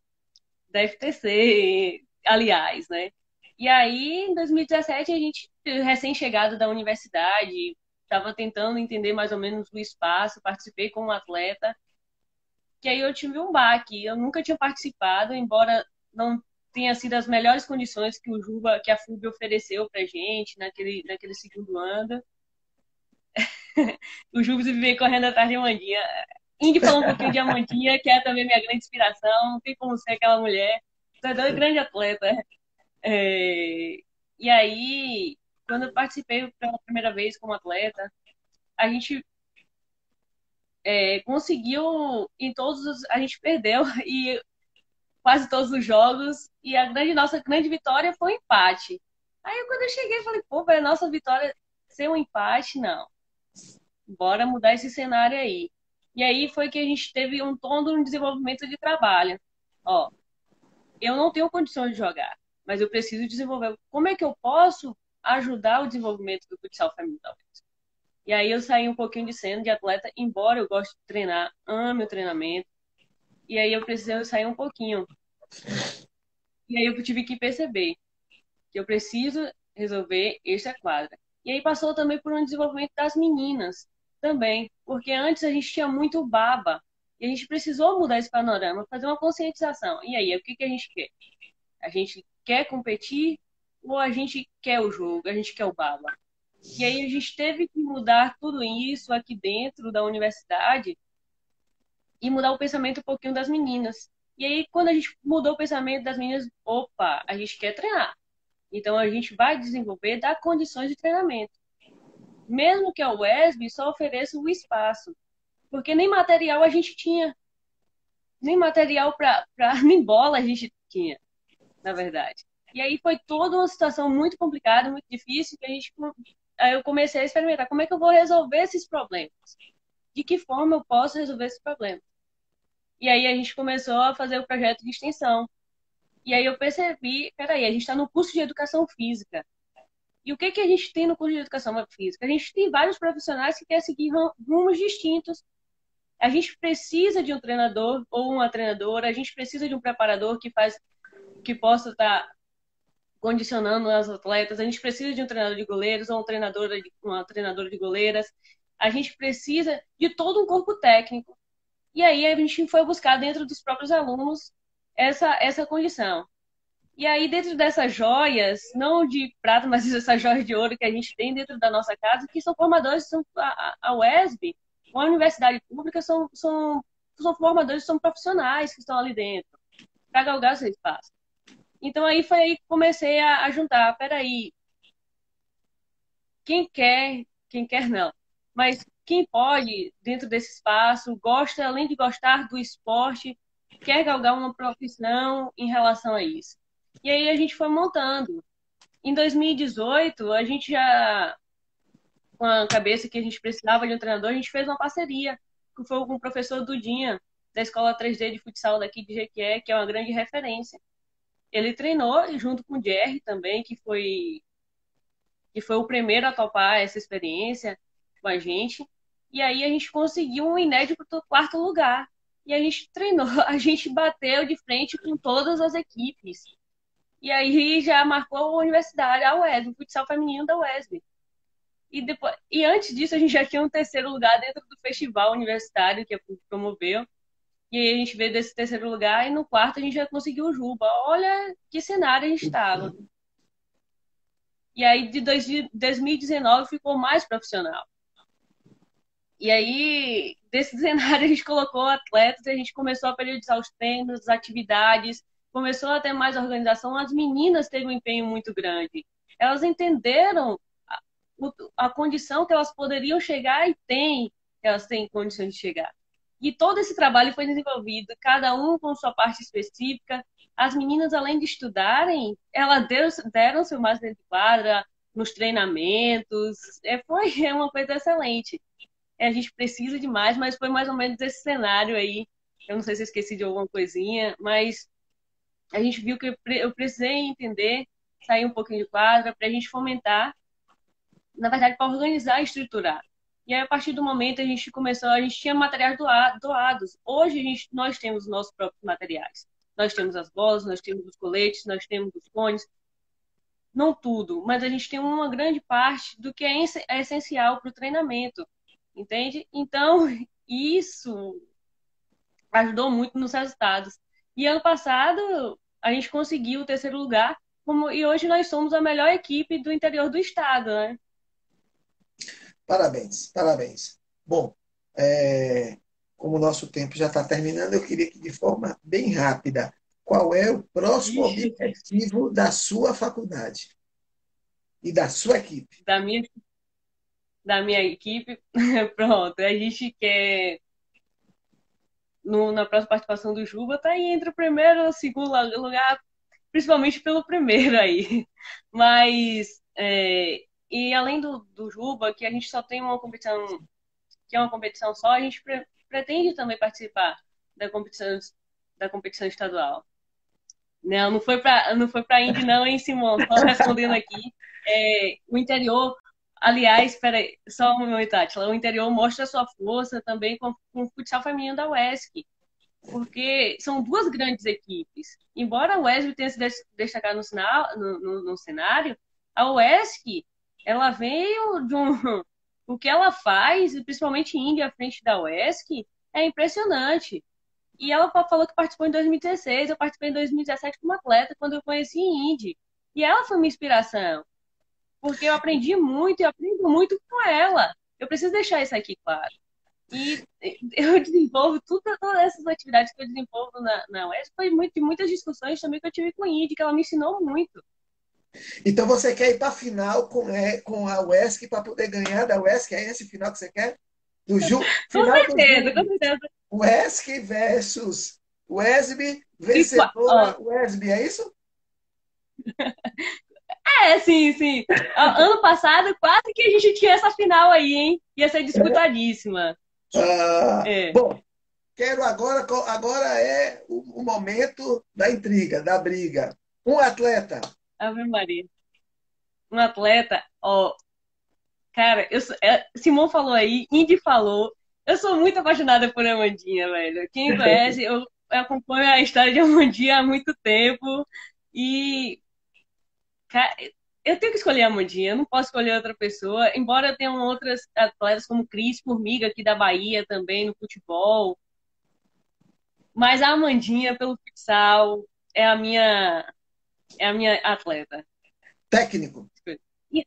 da FTC, aliás, né? E aí, em 2017, a gente, recém-chegado da universidade, estava tentando entender mais ou menos o espaço, participei como atleta, que aí eu tive um baque. Eu nunca tinha participado, embora não tenha sido as melhores condições que o Juba, que a FUB ofereceu pra gente naquele, naquele segundo ano. *laughs* o Juba se veio correndo atrás de Mandinha. Indy falou um pouquinho de Amandinha, que é também minha grande inspiração. Não tem como ser aquela mulher. Você é uma grande atleta. É... E aí, quando eu participei pela primeira vez como atleta, a gente é, conseguiu em todos os. A gente perdeu *laughs* e quase todos os jogos. E a grande, nossa grande vitória foi um empate. Aí quando eu cheguei, falei, pô, velho, nossa vitória ser um empate, não. Bora mudar esse cenário aí. E aí foi que a gente teve um tom um desenvolvimento de trabalho. Ó, eu não tenho condições de jogar, mas eu preciso desenvolver. Como é que eu posso ajudar o desenvolvimento do futsal feminino? E aí eu saí um pouquinho de cena de atleta, embora eu goste de treinar, ame o treinamento. E aí eu precisei sair um pouquinho. E aí eu tive que perceber que eu preciso resolver essa quadra. E aí passou também por um desenvolvimento das meninas também, porque antes a gente tinha muito baba e a gente precisou mudar esse panorama, fazer uma conscientização. E aí, o que, que a gente quer? A gente quer competir ou a gente quer o jogo, a gente quer o baba? E aí a gente teve que mudar tudo isso aqui dentro da universidade e mudar o pensamento um pouquinho das meninas. E aí, quando a gente mudou o pensamento das meninas, opa, a gente quer treinar. Então, a gente vai desenvolver, dar condições de treinamento mesmo que a UESB só ofereça o espaço, porque nem material a gente tinha, nem material para *laughs* nem bola a gente tinha, na verdade. E aí foi toda uma situação muito complicada, muito difícil, que a gente aí eu comecei a experimentar como é que eu vou resolver esses problemas. De que forma eu posso resolver esses problemas? E aí a gente começou a fazer o projeto de extensão. E aí eu percebi, peraí, a gente está no curso de educação física. E o que, que a gente tem no curso de educação física? A gente tem vários profissionais que querem seguir rumos distintos. A gente precisa de um treinador ou uma treinadora, a gente precisa de um preparador que faz que possa estar condicionando as atletas, a gente precisa de um treinador de goleiros ou um treinador de, uma treinadora de goleiras. A gente precisa de todo um corpo técnico. E aí a gente foi buscar dentro dos próprios alunos essa, essa condição. E aí, dentro dessas joias, não de prata, *laughs* mas essas joias de ouro que a gente tem dentro da nossa casa, que são formadores, são a, a UESB, uma universidade pública, são, são, são formadores, são profissionais que estão ali dentro, para galgar seu espaço. Então, aí foi aí que comecei a, a juntar, peraí, quem quer, quem quer não, mas quem pode, dentro desse espaço, gosta, além de gostar do esporte, quer galgar uma profissão em relação a isso. E aí a gente foi montando. Em 2018, a gente já, com a cabeça que a gente precisava de um treinador, a gente fez uma parceria, que foi com o professor Dudinha, da Escola 3D de Futsal daqui de Jequié, que é uma grande referência. Ele treinou junto com o Jerry também, que foi, que foi o primeiro a topar essa experiência com a gente. E aí a gente conseguiu um inédito quarto lugar. E a gente treinou, *laughs* a gente bateu de frente com todas as equipes. E aí já marcou a universidade, a UESB, o futsal feminino da UESB. E, depois, e antes disso, a gente já tinha um terceiro lugar dentro do festival universitário que promoveu. E aí a gente veio desse terceiro lugar e no quarto a gente já conseguiu o Juba. Olha que cenário a gente estava. E aí de 2019 ficou mais profissional. E aí, desse *laughs* cenário, a gente colocou atletas, a gente começou a periodizar os treinos, as atividades, começou a ter mais organização. As meninas teve um empenho muito grande. Elas entenderam a, a condição que elas poderiam chegar e têm, elas têm condições de chegar. E todo esse trabalho foi desenvolvido, cada um com sua parte específica. As meninas, além de estudarem, elas deram, deram seu mais dentro de quadra, nos treinamentos. É, foi *laughs* uma coisa excelente a gente precisa demais, mas foi mais ou menos esse cenário aí. Eu não sei se esqueci de alguma coisinha, mas a gente viu que eu precisei entender, sair um pouquinho de quadra, para a gente fomentar, na verdade, para organizar e estruturar. E aí, a partir do momento, a gente começou, a gente tinha materiais doados. Hoje, a gente, nós temos nossos próprios materiais. Nós temos as bolas, nós temos os coletes, nós temos os cones. Não tudo, mas a gente tem uma grande parte do que é, é essencial para o treinamento entende? Então, *laughs* isso ajudou muito nos resultados. E ano passado, a gente conseguiu o terceiro lugar, como, e hoje nós somos a melhor equipe do interior do estado, né? Parabéns, parabéns. Bom, é, como o nosso tempo já está terminando, eu queria que de forma bem rápida, qual é o próximo Ixi. objetivo da sua faculdade e da sua equipe? Da minha da minha equipe. *laughs* Pronto, a gente quer. No, na próxima participação do Juba, tá aí entre o primeiro e o segundo lugar, principalmente pelo primeiro aí. *laughs* Mas, é, e além do, do Juba, que a gente só tem uma competição, que é uma competição só, a gente pre, pretende também participar da competição, da competição estadual. Não, não foi para não foi para Indy não, hein, Simão? Só *laughs* respondendo aqui. É, o interior Aliás, peraí, só um momento, Atila. O interior mostra sua força também com, com o futsal feminino da UESC, porque são duas grandes equipes. Embora a UESC tenha se destacado no, sinal, no, no, no cenário, a UESC, ela veio de um... *laughs* O que ela faz, principalmente Índia à frente da UESC, é impressionante. E ela falou que participou em 2016, eu participei em 2017 como atleta, quando eu conheci Indy. E ela foi uma inspiração porque eu aprendi muito e aprendo muito com ela. Eu preciso deixar isso aqui claro. E eu desenvolvo tudo, todas essas atividades que eu desenvolvo na, na UES foi muito, de muitas discussões também que eu tive com a Indy, que ela me ensinou muito. Então você quer ir para a final com, é, com a UESC para poder ganhar da UESC? É esse final que você quer? Do Ju, com certeza, com certeza. UESC versus UESB, vencedora UESB, é isso? *laughs* É, sim, sim. Ano passado, quase que a gente tinha essa final aí, hein? Ia ser disputadíssima. Ah, é. Bom, quero agora, agora é o, o, momento da intriga, da briga. Um atleta. Ave Maria. Um atleta, ó. Cara, eu, é, Simão falou aí, Indy falou. Eu sou muito apaixonada por Amandinha, velho. Quem conhece, eu acompanho a história de Amandinha há muito tempo. E eu tenho que escolher a Amandinha, eu não posso escolher outra pessoa, embora tenham outras atletas como Cris Formiga aqui da Bahia também no futebol. Mas a Amandinha pelo futsal é a minha é a minha atleta. Técnico. E,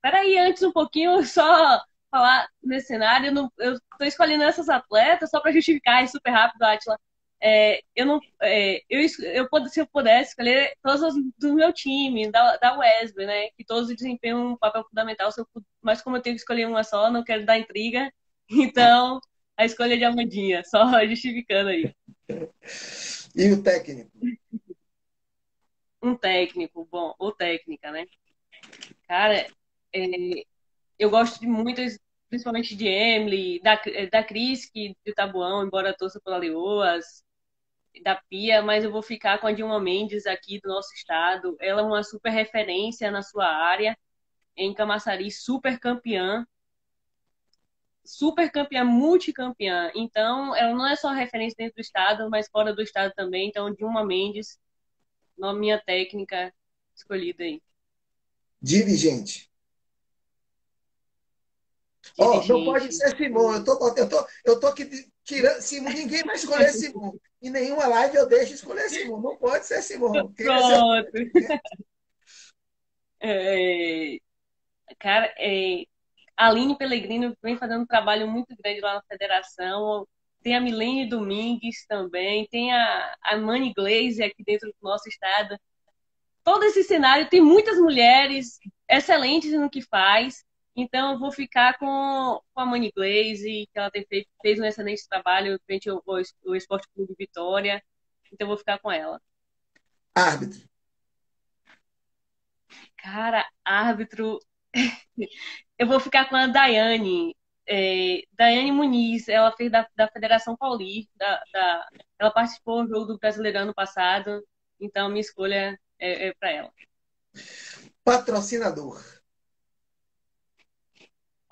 peraí, antes um pouquinho, *laughs* só falar nesse cenário, eu estou escolhendo essas atletas só para justificar super rápido, Atila é, eu não, é, eu, eu, se eu pudesse escolher todos do meu time, da, da Wesley, né, que todos desempenham um papel fundamental, eu, mas como eu tenho que escolher uma só, não quero dar intriga, *laughs* Então, a escolha de Amandinha, só *laughs* justificando aí. E o técnico? Um técnico, bom, ou técnica, né? Cara, é, eu gosto de muitas, principalmente de Emily, da, da Cris, que de Tabuão, embora torça pela Leoas, da Pia, mas eu vou ficar com a Dilma Mendes aqui do nosso estado. Ela é uma super referência na sua área, em Camaçari, super campeã, super campeã, multicampeã. Então, ela não é só referência dentro do estado, mas fora do estado também. Então, Dilma Mendes, na minha técnica escolhida aí. Dirigente. Ó, oh, não pode ser Simão. Eu tô, eu tô, eu tô aqui tirando. Simão, ninguém vai escolher Simão. Em nenhuma live eu deixo escolher Simão. Não pode ser Simão. *laughs* Pronto. *laughs* É, cara, é, a Aline Pellegrino vem fazendo um trabalho muito grande lá na federação. Tem a Milene Domingues também. Tem a, a Mani Glaze aqui dentro do nosso estado. Todo esse cenário tem muitas mulheres excelentes no que faz. Então, eu vou ficar com, com a Mani Glaze, que ela tem feito, fez um excelente trabalho frente ao, ao, ao Esporte Clube Vitória. Então, eu vou ficar com ela. Árbitro. Cara, árbitro. *laughs* eu vou ficar com a Daiane. É, Daiane Muniz, ela fez da, da Federação Paulista, da, da, ela participou do jogo do Brasileirão ano passado, então minha escolha é, é para ela. Patrocinador.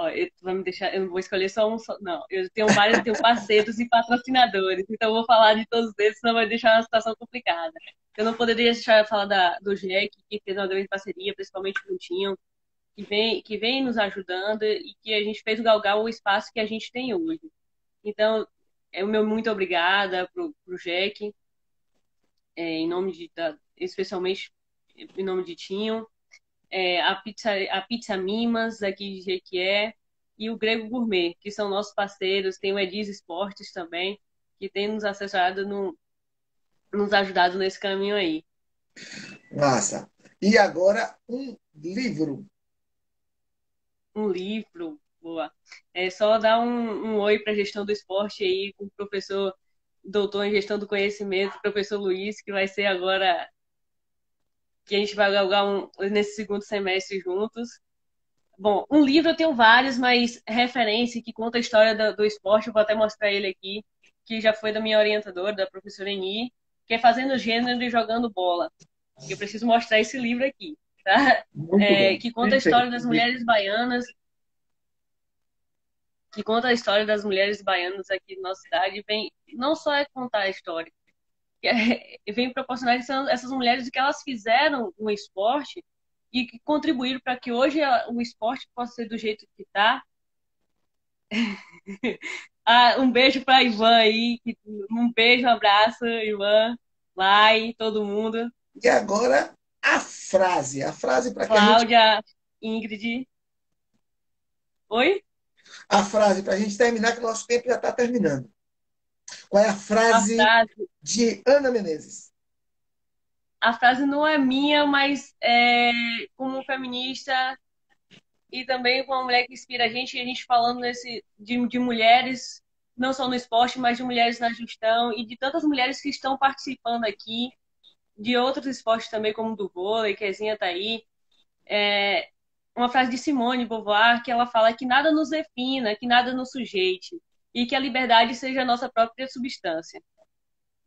Ó, eu, me deixar, eu não vou escolher só um só. Não, eu tenho vários, eu tenho parceiros e patrocinadores, então eu vou falar de todos eles, senão vai deixar uma situação complicada. Eu não poderia deixar de falar da, do Jack, que fez uma grande parceria, principalmente com o Tinho, que vem, que vem nos ajudando e que a gente fez galgar o espaço que a gente tem hoje. Então, é o meu muito obrigada pro, pro Jack, é, em nome de, da, especialmente em nome de Tinho é, a, pizza, a Pizza Mimas, aqui de Jequié, e o Grego Gourmet, que são nossos parceiros. Tem o Edis Esportes também, que tem nos assessorado, no, nos ajudado nesse caminho aí. Massa. E agora, um livro. Um livro, boa. É só dar um, um oi para a gestão do esporte aí com o professor doutor em gestão do conhecimento, professor Luiz, que vai ser agora que a gente vai galgar um, nesse segundo semestre juntos. Bom, um livro eu tenho vários, mas referência que conta a história do, do esporte, eu vou até mostrar ele aqui, que já foi da minha orientadora, da professora Eni, que é Fazendo Gênero e Jogando Bola. Eu preciso mostrar esse livro aqui, tá? É, que conta a história das mulheres baianas, que conta a história das mulheres baianas aqui na nossa cidade. Vem, não só é contar a história, *laughs* vem proporcionar essas mulheres que elas fizeram no esporte e que contribuíram para que hoje o esporte possa ser do jeito que está. *laughs* ah, um beijo para Ivan aí, um beijo, um abraço, Ivan, Lai, todo mundo. E agora a frase, a frase para Cláudia, gente... Ingrid. Oi? A frase para a gente terminar, que o nosso tempo já está terminando. Qual é a frase, a frase, de Ana Menezes? A frase não é minha, mas é, como feminista e também como uma mulher que inspira a gente, a gente falando nesse, de, de mulheres, não só no esporte, mas de mulheres na gestão e de tantas mulheres que estão participando aqui, de outros esportes também, como do vôlei, que a Zinha está aí. É, uma frase de Simone Beauvoir que ela fala que nada nos defina, que nada nos sujeite e que a liberdade seja a nossa própria substância.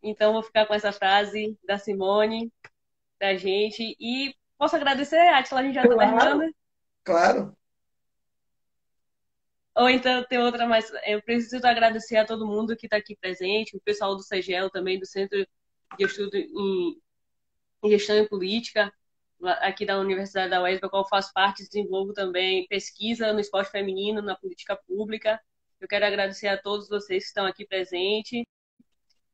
Então, vou ficar com essa frase da Simone, da gente, e posso agradecer, Atila, a gente já está claro, terminando? Claro. Ou então tem outra mais. Eu preciso agradecer a todo mundo que está aqui presente, o pessoal do CEGEL também, do Centro de Estudo em, Gestão e Política, aqui da Universidade da UES, da qual faço parte, desenvolvo também pesquisa no esporte feminino, na política pública. Eu quero agradecer a todos vocês que estão aqui presentes.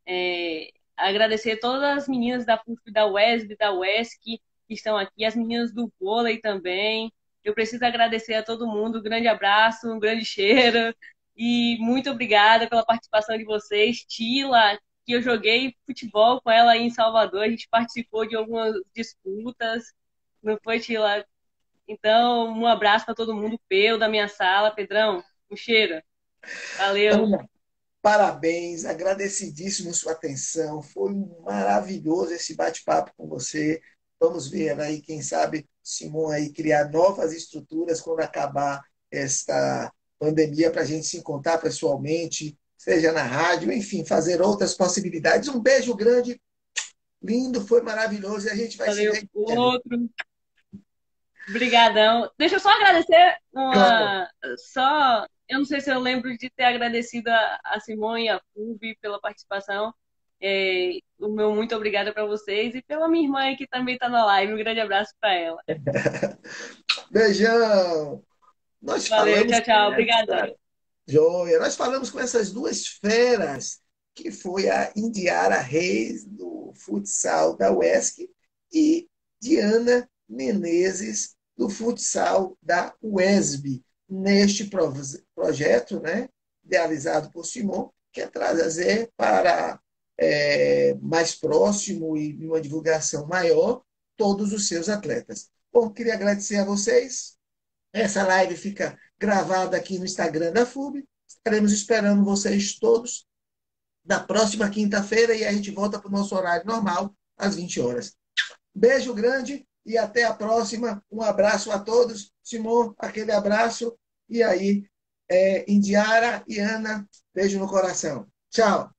É, agradecer todas as meninas da FUF, da UESB, da UESC que estão aqui, as meninas do vôlei também. Eu preciso agradecer a todo mundo. Um grande abraço, um grande cheiro. E muito obrigada pela participação de vocês. Tila, que eu joguei futebol com ela em Salvador. A gente participou de algumas disputas. Não foi, Tila? Então, um abraço para todo mundo. Peu da minha sala. Pedrão, um cheiro. Valeu. Ana, parabéns, agradecidíssimo sua atenção. Foi maravilhoso esse bate-papo com você. Vamos ver aí, quem sabe, Simon aí criar novas estruturas quando acabar esta pandemia para a gente se encontrar pessoalmente, seja na rádio, enfim, fazer outras possibilidades. Um beijo grande, lindo, foi maravilhoso e a gente vai Valeu, se ver. Outro. Obrigadão. Deixa eu só agradecer uma. Claro. Só. Eu não sei se eu lembro de ter agradecido a, a Simone e a Fubi pela participação. É, o meu muito obrigada para vocês e pela minha irmã que também está na live. Um grande abraço para ela. *laughs* Beijão! Nós Valeu, tchau, tchau. Obrigada. Joia. Nós falamos com essas duas feras, que foi a Indiara Reis, do futsal da UESC, e Diana Menezes, do futsal da UESB, neste projeto, né, idealizado por Simon, que é trazer para é, mais próximo e uma divulgação maior todos os seus atletas. Bom, queria agradecer a vocês. Essa live fica gravada aqui no Instagram da FUB. Estaremos esperando vocês todos na próxima quinta-feira e a gente volta para o nosso horário normal, às 20 horas. Beijo grande e até a próxima. Um abraço a todos. Simon, aquele abraço. E aí, é, Indiara e Ana, beijo no coração. Tchau.